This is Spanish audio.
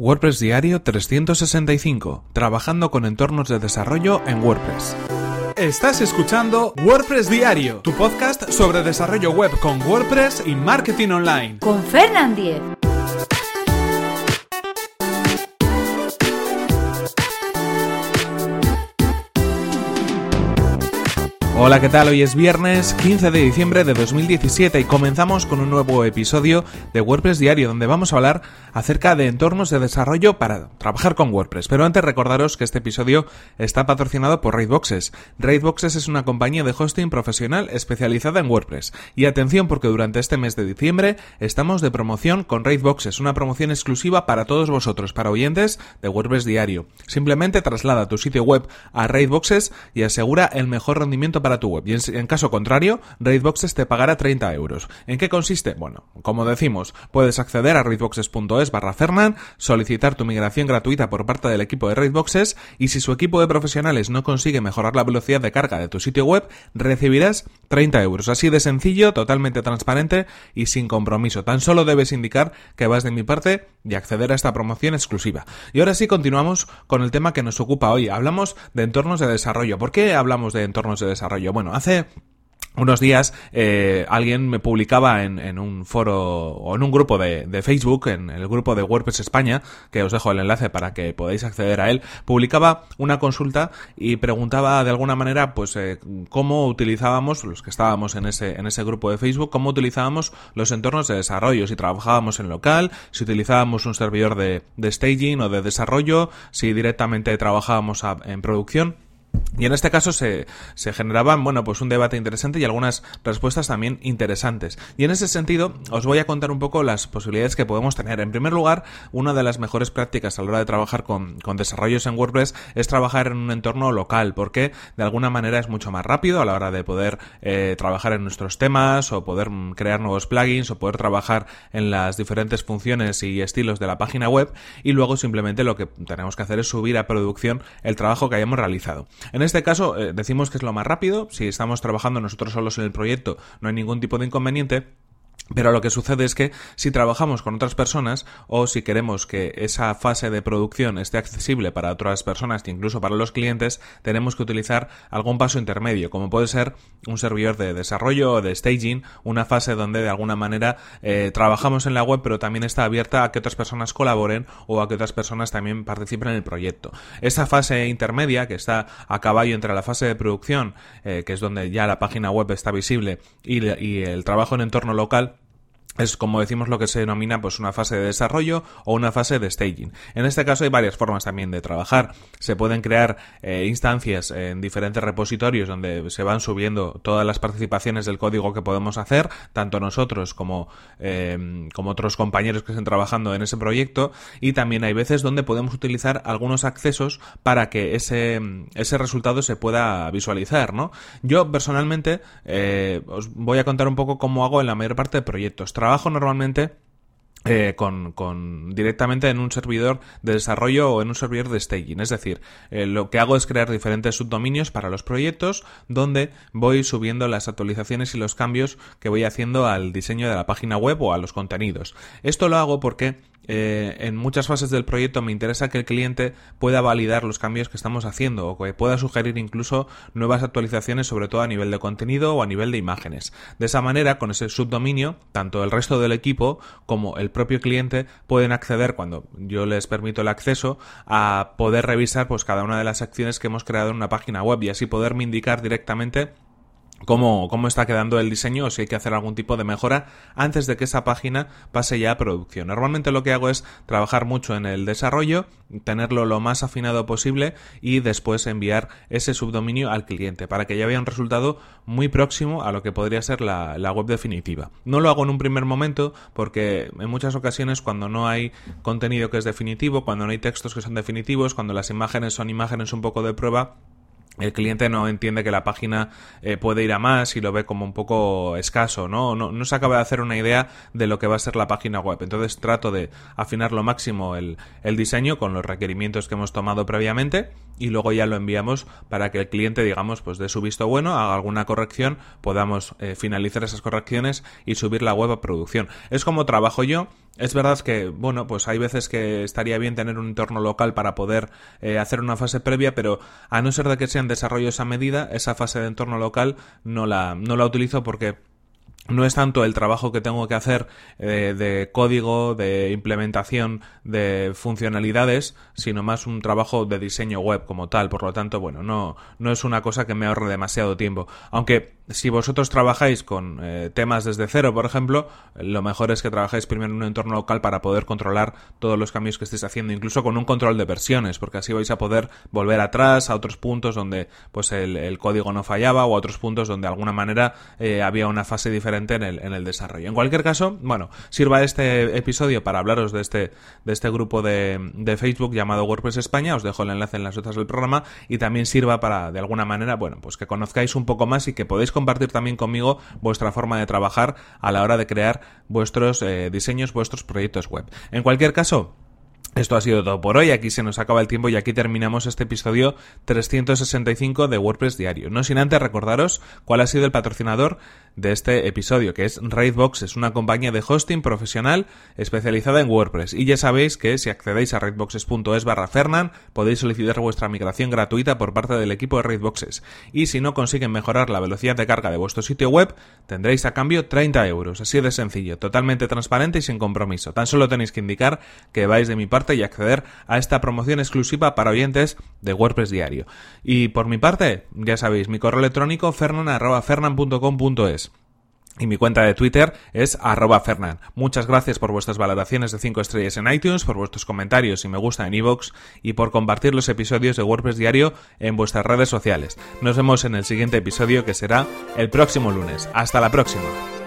WordPress Diario 365, trabajando con entornos de desarrollo en WordPress. Estás escuchando WordPress Diario, tu podcast sobre desarrollo web con WordPress y marketing online. Con Fernand Diez. Hola, ¿qué tal? Hoy es viernes 15 de diciembre de 2017 y comenzamos con un nuevo episodio de WordPress Diario donde vamos a hablar acerca de entornos de desarrollo para trabajar con WordPress. Pero antes recordaros que este episodio está patrocinado por Raidboxes. Raidboxes es una compañía de hosting profesional especializada en WordPress. Y atención porque durante este mes de diciembre estamos de promoción con Raidboxes, una promoción exclusiva para todos vosotros, para oyentes de WordPress Diario. Simplemente traslada tu sitio web a Raidboxes y asegura el mejor rendimiento para tu web. Y en, caso contrario, Raidboxes te pagará 30 euros. ¿En qué consiste? Bueno, como decimos, puedes acceder a raidboxes.es barra Fernan, solicitar tu migración gratuita por parte del equipo de Raidboxes y si su equipo de profesionales no consigue mejorar la velocidad de carga de tu sitio web, recibirás 30 euros. Así de sencillo, totalmente transparente y sin compromiso. Tan solo debes indicar que vas de mi parte y acceder a esta promoción exclusiva. Y ahora sí continuamos con el tema que nos ocupa hoy. Hablamos de entornos de desarrollo. ¿Por qué hablamos de entornos de desarrollo? Bueno, hace unos días eh, alguien me publicaba en, un foro o en un grupo de, Facebook, en el grupo de WordPress España, que os dejo el enlace para que podáis acceder a él, publicaba una consulta y preguntaba de alguna manera pues eh, cómo utilizábamos, los que estábamos en ese, en ese grupo de Facebook, cómo utilizábamos los entornos de desarrollo, si trabajábamos en local, si utilizábamos un servidor de, staging o de desarrollo, si directamente trabajábamos en producción. Y en este caso se, generaban, bueno, pues un debate interesante y algunas respuestas también interesantes. Y en ese sentido, os voy a contar un poco las posibilidades que podemos tener. En primer lugar, una de las mejores prácticas a la hora de trabajar con, desarrollos en WordPress es trabajar en un entorno local, porque de alguna manera es mucho más rápido a la hora de poder eh, trabajar en nuestros temas o poder crear nuevos plugins o poder trabajar en las diferentes funciones y estilos de la página web y luego simplemente lo que tenemos que hacer es subir a producción el trabajo que hayamos realizado. En este caso, eh, decimos que es lo más rápido. Si estamos trabajando nosotros solos en el proyecto, no hay ningún tipo de inconveniente. Pero lo que sucede es que si trabajamos con otras personas o si queremos que esa fase de producción esté accesible para otras personas incluso para los clientes, tenemos que utilizar algún paso intermedio, como puede ser un servidor de desarrollo o de staging, una fase donde de alguna manera eh, trabajamos en la web pero también está abierta a que otras personas colaboren o a que otras personas también participen en el proyecto. Esa fase intermedia que está a caballo entre la fase de producción, eh, que es donde ya la página web está visible, y el trabajo en entorno local, es como decimos lo que se denomina pues una fase de desarrollo o una fase de staging. En este caso hay varias formas también de trabajar. Se pueden crear eh, instancias en diferentes repositorios donde se van subiendo todas las participaciones del código que podemos hacer, tanto nosotros como, em, como otros compañeros que estén trabajando en ese proyecto. Y también hay veces donde podemos utilizar algunos accesos para que ese, ese resultado se pueda visualizar, ¿no? Yo personalmente eh, os voy a contar un poco cómo hago en la mayor parte de proyectos normalmente eh, con, con, directamente en un servidor de desarrollo o en un servidor de staging. Es decir, eh, lo que hago es crear diferentes subdominios para los proyectos donde voy subiendo las actualizaciones y los cambios que voy haciendo al diseño de la página web o a los contenidos. Esto lo hago porque eh, en muchas fases del proyecto me interesa que el cliente pueda validar los cambios que estamos haciendo o que pueda sugerir incluso nuevas actualizaciones sobre todo a nivel de contenido o a nivel de imágenes. De esa manera, con ese subdominio, tanto el resto del equipo como el propio cliente pueden acceder cuando yo les permito el acceso a poder revisar pues cada una de las acciones que hemos creado en una página web y así poderme indicar directamente cómo, cómo está quedando el diseño o si hay que hacer algún tipo de mejora antes de que esa página pase ya a producción. Normalmente lo que hago es trabajar mucho en el desarrollo, tenerlo lo más afinado posible y después enviar ese subdominio al cliente para que ya vea un resultado muy próximo a lo que podría ser la, la web definitiva. No lo hago en un primer momento porque en muchas ocasiones cuando no hay contenido que es definitivo, cuando no hay textos que son definitivos, cuando las imágenes son imágenes un poco de prueba, el cliente no entiende que la página eh, puede ir a más y lo ve como un poco escaso, ¿no? ¿no? No se acaba de hacer una idea de lo que va a ser la página web. Entonces trato de afinar lo máximo el, diseño con los requerimientos que hemos tomado previamente y luego ya lo enviamos para que el cliente, digamos, pues dé su visto bueno, haga alguna corrección, podamos eh, finalizar esas correcciones y subir la web a producción. Es como trabajo yo. Es verdad que, bueno, pues hay veces que estaría bien tener un entorno local para poder eh, hacer una fase previa, pero a no ser de que sean desarrollos a medida, esa fase de entorno local no la, no la utilizo porque no es tanto el trabajo que tengo que hacer eh, de código, de implementación de funcionalidades, sino más un trabajo de diseño web como tal. Por lo tanto, bueno, no, no es una cosa que me ahorre demasiado tiempo. Aunque si vosotros trabajáis con eh, temas desde cero, por ejemplo, lo mejor es que trabajéis primero en un entorno local para poder controlar todos los cambios que estéis haciendo, incluso con un control de versiones, porque así vais a poder volver atrás a otros puntos donde pues el, código no fallaba o a otros puntos donde de alguna manera eh, había una fase diferente en el, en el desarrollo. En cualquier caso, bueno, sirva este episodio para hablaros de este, de este grupo de, de Facebook llamado WordPress España, os dejo el enlace en las notas del programa y también sirva para de alguna manera, bueno, pues que conozcáis un poco más y que podéis compartir también conmigo vuestra forma de trabajar a la hora de crear vuestros eh, diseños, vuestros proyectos web. En cualquier caso, esto ha sido todo por hoy, aquí se nos acaba el tiempo y aquí terminamos este episodio 365 de WordPress Diario. No sin antes recordaros cuál ha sido el patrocinador de este episodio, que es Raidbox, es una compañía de hosting profesional especializada en WordPress. Y ya sabéis que si accedéis a raidboxes.es barra Fernan, podéis solicitar vuestra migración gratuita por parte del equipo de Raidboxes. Y si no consiguen mejorar la velocidad de carga de vuestro sitio web, tendréis a cambio 30 euros. Así de sencillo, totalmente transparente y sin compromiso. Tan solo tenéis que indicar que vais de mi y acceder a esta promoción exclusiva para oyentes de WordPress Diario. Y por mi parte, ya sabéis, mi correo electrónico fernan.fernan.com.es. Y mi cuenta de Twitter es arroba Fernan. Muchas gracias por vuestras valoraciones de 5 estrellas en iTunes, por vuestros comentarios y me gusta en iVoox y por compartir los episodios de WordPress Diario en vuestras redes sociales. Nos vemos en el siguiente episodio que será el próximo lunes. Hasta la próxima.